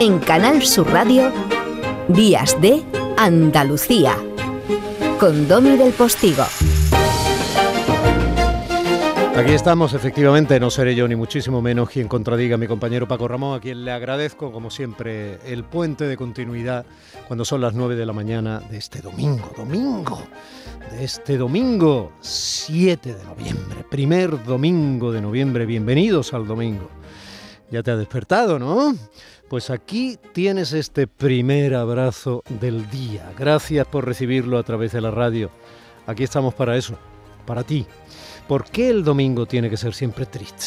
En Canal Sur Radio, Días de Andalucía, con Domi del Postigo. Aquí estamos, efectivamente, no seré yo ni muchísimo menos quien contradiga a mi compañero Paco Ramón, a quien le agradezco, como siempre, el puente de continuidad cuando son las 9 de la mañana de este domingo, domingo, de este domingo 7 de noviembre, primer domingo de noviembre, bienvenidos al domingo. Ya te ha despertado, ¿no? Pues aquí tienes este primer abrazo del día. Gracias por recibirlo a través de la radio. Aquí estamos para eso, para ti. ¿Por qué el domingo tiene que ser siempre triste?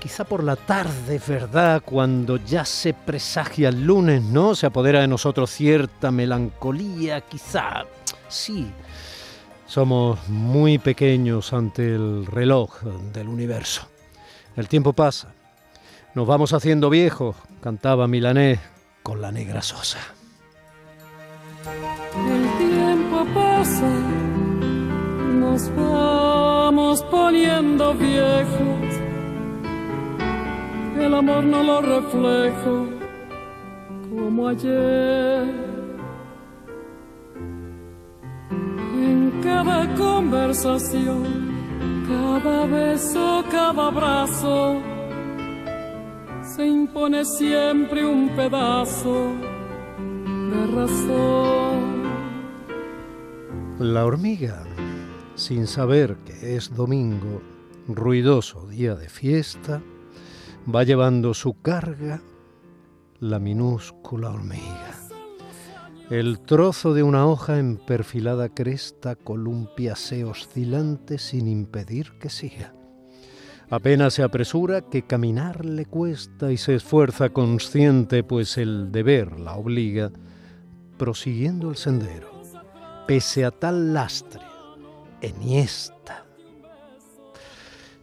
Quizá por la tarde, ¿verdad? Cuando ya se presagia el lunes, ¿no? Se apodera de nosotros cierta melancolía, quizá. Sí, somos muy pequeños ante el reloj del universo. El tiempo pasa. Nos vamos haciendo viejos, cantaba Milanés con la negra sosa. El tiempo pasa, nos vamos poniendo viejos. El amor no lo reflejo como ayer. En cada conversación, cada beso, cada abrazo, se impone siempre un pedazo de razón. La hormiga sin saber que es domingo, ruidoso día de fiesta, va llevando su carga la minúscula hormiga. El trozo de una hoja en perfilada cresta columpiase oscilante sin impedir que siga. Apenas se apresura que caminar le cuesta y se esfuerza consciente, pues el deber la obliga, prosiguiendo el sendero, pese a tal lastre enhiesta,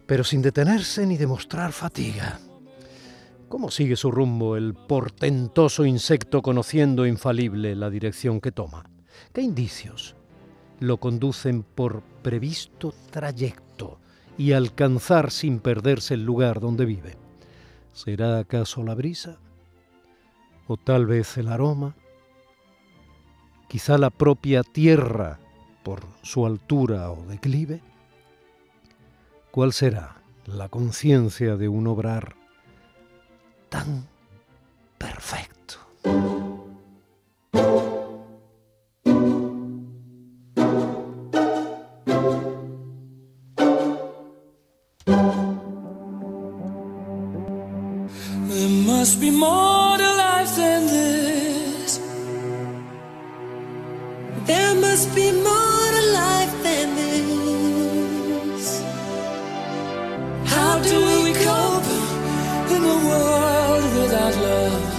pero sin detenerse ni demostrar fatiga. ¿Cómo sigue su rumbo el portentoso insecto conociendo infalible la dirección que toma? ¿Qué indicios lo conducen por previsto trayecto y alcanzar sin perderse el lugar donde vive? ¿Será acaso la brisa? ¿O tal vez el aroma? Quizá la propia tierra por su altura o declive? ¿Cuál será la conciencia de un obrar tan must be more to life than this. There must be more to life than this. How do we cope in a world without love?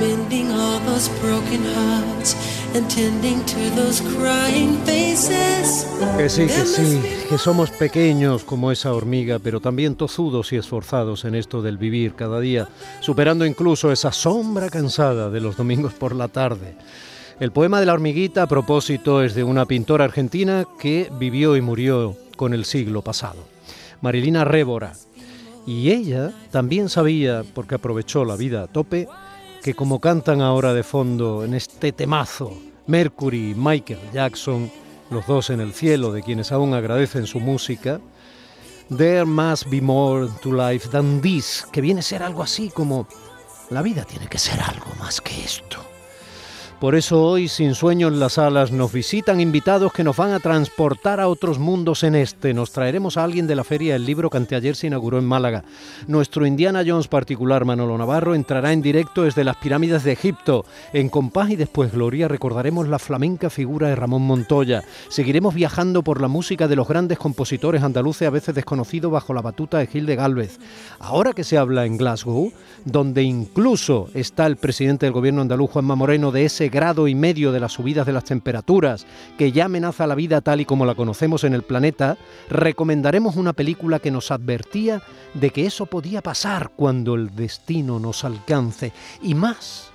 Mending all those broken hearts Que sí, que sí, que somos pequeños como esa hormiga, pero también tozudos y esforzados en esto del vivir cada día, superando incluso esa sombra cansada de los domingos por la tarde. El poema de la hormiguita a propósito es de una pintora argentina que vivió y murió con el siglo pasado, Marilina Révora. Y ella también sabía, porque aprovechó la vida a tope, que como cantan ahora de fondo en este temazo, Mercury y Michael Jackson, los dos en el cielo de quienes aún agradecen su música, There must be more to life than this, que viene a ser algo así como la vida tiene que ser algo más que esto. Por eso hoy, sin sueño en las alas, nos visitan invitados que nos van a transportar a otros mundos en este. Nos traeremos a alguien de la Feria del Libro que anteayer se inauguró en Málaga. Nuestro Indiana Jones particular, Manolo Navarro, entrará en directo desde las pirámides de Egipto. En compás y después Gloria recordaremos la flamenca figura de Ramón Montoya. Seguiremos viajando por la música de los grandes compositores andaluces a veces desconocidos bajo la batuta de Gil de Galvez. Ahora que se habla en Glasgow, donde incluso está el presidente del gobierno andaluz, Juanma Moreno, de ese grado y medio de las subidas de las temperaturas que ya amenaza la vida tal y como la conocemos en el planeta, recomendaremos una película que nos advertía de que eso podía pasar cuando el destino nos alcance. Y más,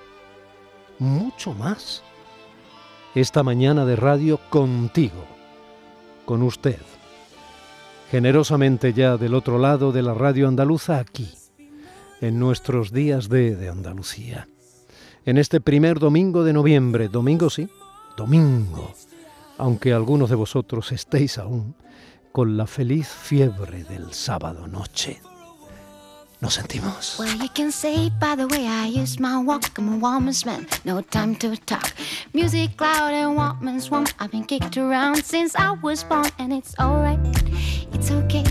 mucho más. Esta mañana de radio contigo, con usted. Generosamente ya del otro lado de la radio andaluza aquí en nuestros días de, de Andalucía. En este primer domingo de noviembre, domingo sí, domingo, aunque algunos de vosotros estéis aún con la feliz fiebre del sábado noche. Nos sentimos. Well, you can say by the way I use my walk, I'm a woman's man, no time to talk. Music loud and woman's swamp. I've been kicked around since I was born, and it's alright. It's okay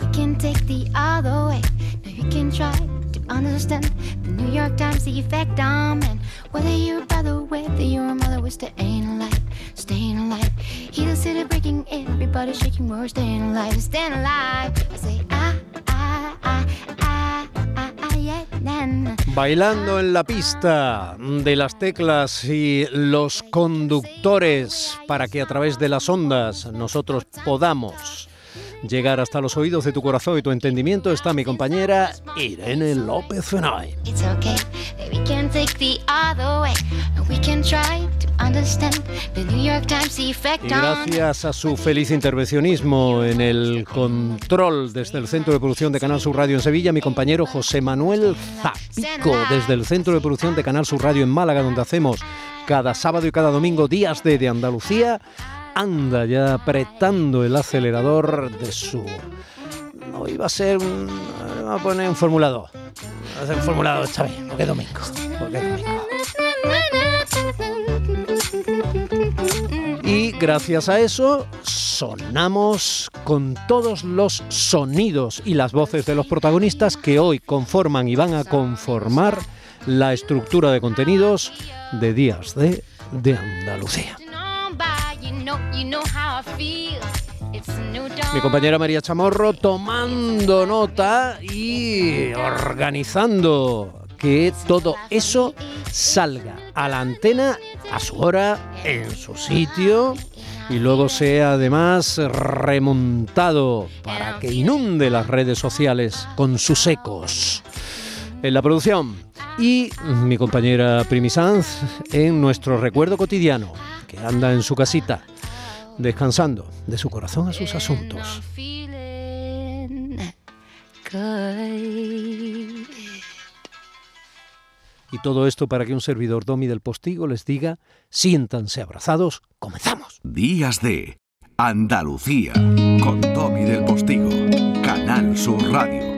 you can take the other way. Now you can try to understand New York Times, the effect on men. Whether you're by the way that your mother was staying alive, staying alive. Hear the city breaking, everybody shaking, we're staying alive, staying alive. Say ah ah ah ah ah ah. Bailando en la pista de las teclas y los conductores para que a través de las ondas nosotros podamos llegar hasta los oídos de tu corazón y tu entendimiento está mi compañera Irene López effect Y gracias a su feliz intervencionismo en el control desde el Centro de Producción de Canal Sur Radio en Sevilla, mi compañero José Manuel Zapico, desde el Centro de Producción de Canal Sur Radio en Málaga, donde hacemos cada sábado y cada domingo días de, de Andalucía, anda ya apretando el acelerador de su... No iba a ser un... Vamos a poner un formulado. Va a ser un formulado esta vez, porque es domingo. Porque domingo. Y gracias a eso sonamos con todos los sonidos y las voces de los protagonistas que hoy conforman y van a conformar la estructura de contenidos de Días de, de Andalucía. Mi compañera María Chamorro tomando nota y organizando que todo eso salga a la antena a su hora, en su sitio y luego sea además remontado para que inunde las redes sociales con sus ecos. En la producción y mi compañera Primi Sanz en nuestro recuerdo cotidiano, que anda en su casita, descansando de su corazón a sus asuntos. Y todo esto para que un servidor Domi del Postigo les diga, siéntanse abrazados, comenzamos. Días de Andalucía con Tommy del Postigo, Canal Sur Radio.